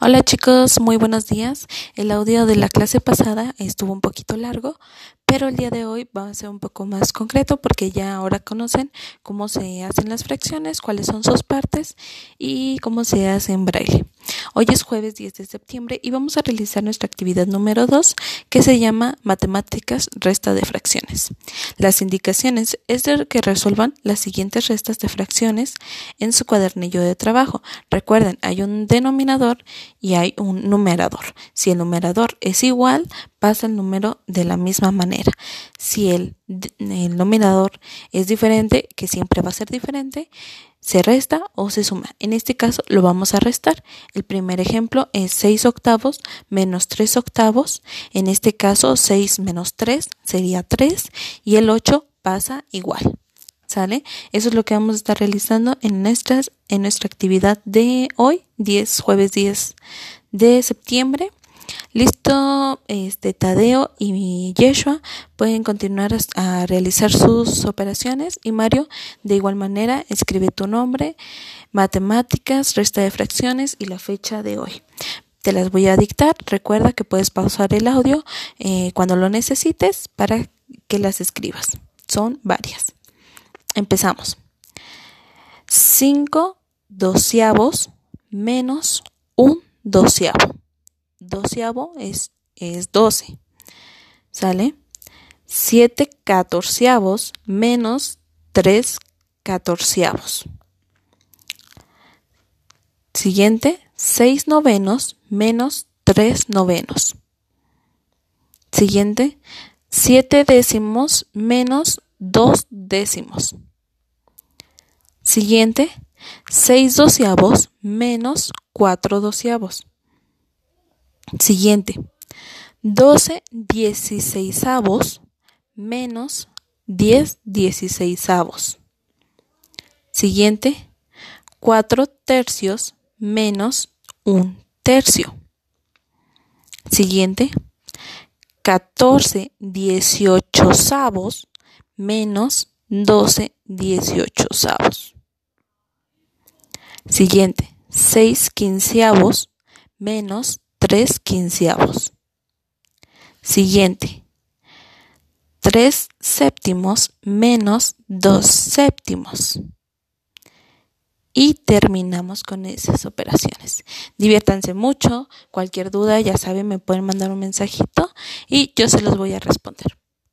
Hola chicos, muy buenos días. El audio de la clase pasada estuvo un poquito largo, pero el día de hoy va a ser un poco más concreto porque ya ahora conocen cómo se hacen las fracciones, cuáles son sus partes y cómo se hace en braille. Hoy es jueves 10 de septiembre y vamos a realizar nuestra actividad número 2 que se llama Matemáticas Resta de Fracciones. Las indicaciones es de que resuelvan las siguientes restas de fracciones en su cuadernillo de trabajo. Recuerden, hay un denominador y hay un numerador. Si el numerador es igual, pasa el número de la misma manera. Si el, el denominador es diferente, que siempre va a ser diferente, se resta o se suma. En este caso lo vamos a restar. El primer ejemplo es 6 octavos menos 3 octavos. En este caso 6 menos 3 sería 3 y el 8 pasa igual. ¿Sale? Eso es lo que vamos a estar realizando en, nuestras, en nuestra actividad de hoy, 10, jueves 10 de septiembre. Listo, este Tadeo y Yeshua pueden continuar a realizar sus operaciones y Mario de igual manera escribe tu nombre, matemáticas, resta de fracciones y la fecha de hoy. Te las voy a dictar. Recuerda que puedes pausar el audio eh, cuando lo necesites para que las escribas. Son varias. Empezamos. 5 doceavos menos un doceavo doceavo es, es 12. ¿Sale? 7 catorceavos menos 3 catorceavos. Siguiente, 6 novenos menos 3 novenos. Siguiente, 7 décimos menos 2 décimos. Siguiente, 6 doceavos menos 4 doceavos. Siguiente. 12 dieciséisavos menos 10 dieciséisavos. Siguiente. 4 tercios menos 1 tercio. Siguiente. 14 dieciochosavos menos 12 dieciochosavos. Siguiente. 6 quinceavos menos 3 quinceavos. Siguiente. 3 séptimos menos 2 séptimos. Y terminamos con esas operaciones. Diviértanse mucho. Cualquier duda, ya saben, me pueden mandar un mensajito y yo se los voy a responder.